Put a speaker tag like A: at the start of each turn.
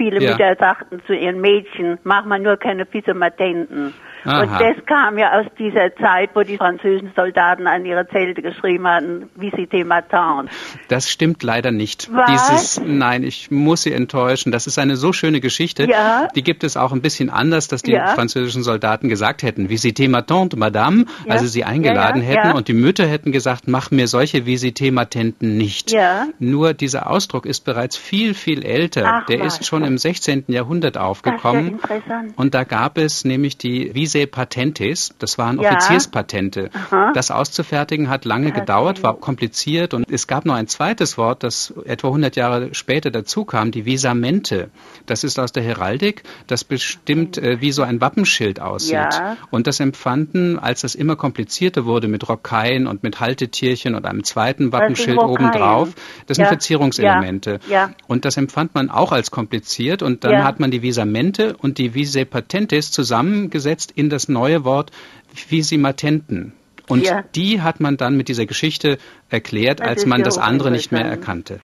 A: Viele
B: Ja.
A: Mütter sagten zu ihren Mädchen, mach mal nur keine Physomatenten.
B: Aha.
A: Und das kam ja aus dieser Zeit, wo die französischen Soldaten an ihre Zelte geschrieben hatten, Visite ma tante.
B: Das stimmt leider nicht.
A: Was?
B: Dieses, nein, ich muss Sie enttäuschen. Das ist eine so schöne Geschichte.
A: Ja.
B: Die gibt es auch ein bisschen anders, dass die
A: Ja.
B: französischen Soldaten gesagt hätten, Visite ma tante, Madame,
A: Ja.
B: also sie eingeladen hätten und die Mütter hätten gesagt, mach mir solche Visite matenten nicht. Nur dieser Ausdruck ist bereits viel, viel älter.
A: Ach,
B: Der
A: was.
B: ist schon im 16. Jahrhundert aufgekommen. Und da gab es nämlich die Vise Patentes, das waren
A: Ja.
B: Offizierspatente.
A: Aha.
B: Das auszufertigen hat lange gedauert, war kompliziert und es gab noch ein zweites Wort, das etwa 100 Jahre später dazu kam, die Visamente. Das ist aus der Heraldik, das bestimmt, äh, wie so ein Wappenschild aussieht.
A: Ja.
B: Und das empfanden, als das immer komplizierter wurde mit Rockeien und mit Haltetierchen und einem zweiten Wappenschild obendrauf, das sind
A: Ja.
B: Verzierungselemente.
A: Ja. Ja.
B: Und das empfand man auch als kompliziert und dann
A: Ja.
B: hat man die Visamente und die Vise Patentes zusammengesetzt in das neue Wort Visimatenten. Und
A: Ja.
B: die hat man dann mit dieser Geschichte erklärt,
A: Das
B: als man das andere nicht mehr erkannte.